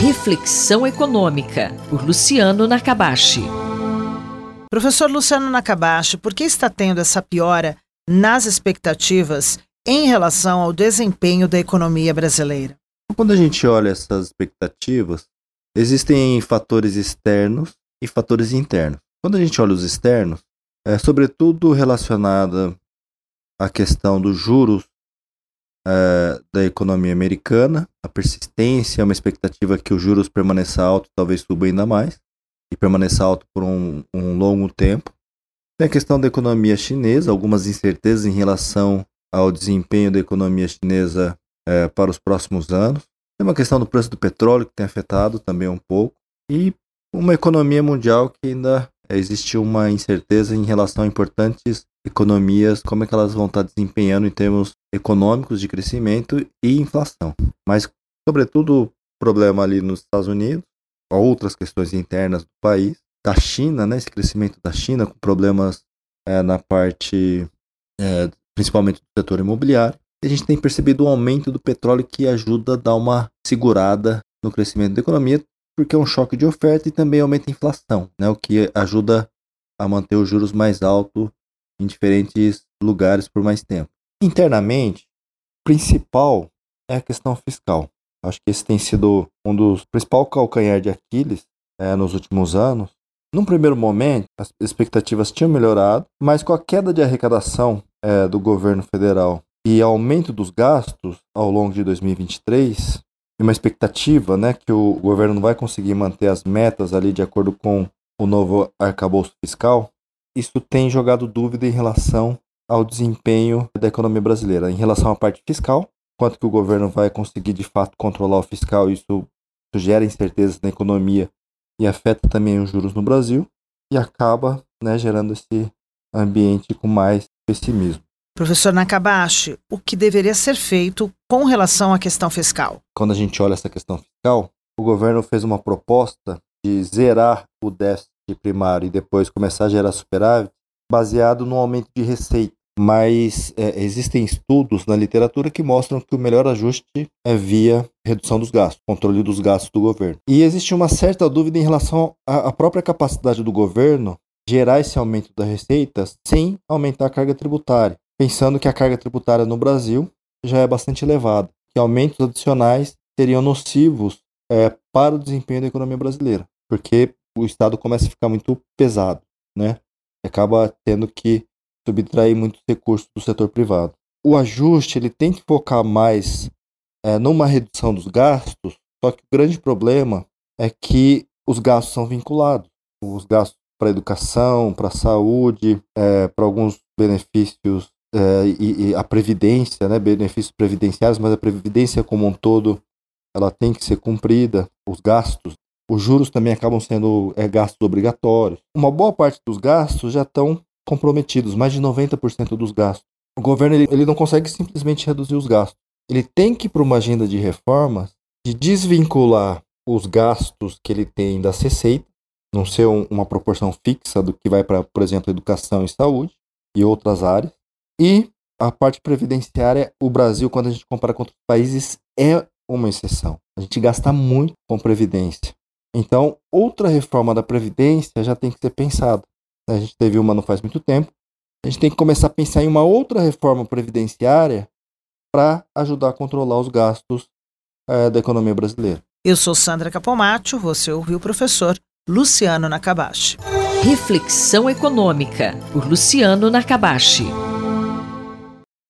Reflexão Econômica, por Luciano Nakabashi. Professor Luciano Nakabashi, por que está tendo essa piora nas expectativas em relação ao desempenho da economia brasileira? Quando a gente olha essas expectativas, existem fatores externos e fatores internos. Quando a gente olha os externos, é sobretudo relacionada à questão dos juros é, da economia americana, a persistência, uma expectativa que os juros permaneça alto, talvez suba ainda mais, e permaneça alto por um, um longo tempo. Tem a questão da economia chinesa, algumas incertezas em relação ao desempenho da economia chinesa é, para os próximos anos. Tem uma questão do preço do petróleo que tem afetado também um pouco. E uma economia mundial que ainda existe uma incerteza em relação a importantes economias, como é que elas vão estar desempenhando em termos econômicos de crescimento e inflação. Mas, sobretudo, problema ali nos Estados Unidos, outras questões internas do país, da China, né, esse crescimento da China com problemas é, na parte, é, principalmente do setor imobiliário. E a gente tem percebido o um aumento do petróleo que ajuda a dar uma segurada no crescimento da economia, porque é um choque de oferta e também aumenta a inflação, né, o que ajuda a manter os juros mais altos em diferentes lugares por mais tempo. Internamente, principal é a questão fiscal. Acho que esse tem sido um dos principais calcanhar de Aquiles é, nos últimos anos. Num primeiro momento, as expectativas tinham melhorado, mas com a queda de arrecadação é, do governo federal e aumento dos gastos ao longo de 2023, e uma expectativa né, que o governo não vai conseguir manter as metas ali de acordo com o novo arcabouço fiscal, isso tem jogado dúvida em relação ao desempenho da economia brasileira. Em relação à parte fiscal, quanto que o governo vai conseguir de fato controlar o fiscal, isso, isso gera incertezas na economia e afeta também os juros no Brasil e acaba né, gerando esse ambiente com mais pessimismo. Professor Nakabashi, o que deveria ser feito com relação à questão fiscal? Quando a gente olha essa questão fiscal, o governo fez uma proposta de zerar o déficit primário e depois começar a gerar superávit, baseado no aumento de receita. Mas é, existem estudos na literatura que mostram que o melhor ajuste é via redução dos gastos, controle dos gastos do governo. E existe uma certa dúvida em relação à própria capacidade do governo gerar esse aumento da receita sem aumentar a carga tributária, pensando que a carga tributária no Brasil já é bastante elevada, que aumentos adicionais seriam nocivos é, para o desempenho da economia brasileira, porque o Estado começa a ficar muito pesado, né? Acaba tendo que subtrair muitos recursos do setor privado. O ajuste ele tem que focar mais é, numa redução dos gastos, só que o grande problema é que os gastos são vinculados. Os gastos para educação, para saúde, é, para alguns benefícios é, e, e, a previdência, né, benefícios previdenciários, mas a previdência como um todo ela tem que ser cumprida, os gastos os juros também acabam sendo é, gastos obrigatórios. Uma boa parte dos gastos já estão comprometidos, mais de 90% dos gastos. O governo ele, ele não consegue simplesmente reduzir os gastos. Ele tem que ir para uma agenda de reformas de desvincular os gastos que ele tem das receitas, não ser um, uma proporção fixa do que vai para, por exemplo, educação e saúde e outras áreas. E a parte previdenciária, o Brasil, quando a gente compara com outros países, é uma exceção. A gente gasta muito com previdência. Então, outra reforma da Previdência já tem que ser pensada. A gente teve uma não faz muito tempo. A gente tem que começar a pensar em uma outra reforma previdenciária para ajudar a controlar os gastos é, da economia brasileira. Eu sou Sandra Capomatto, você ouviu o professor Luciano Nakabashi. Reflexão Econômica, por Luciano Nakabashi.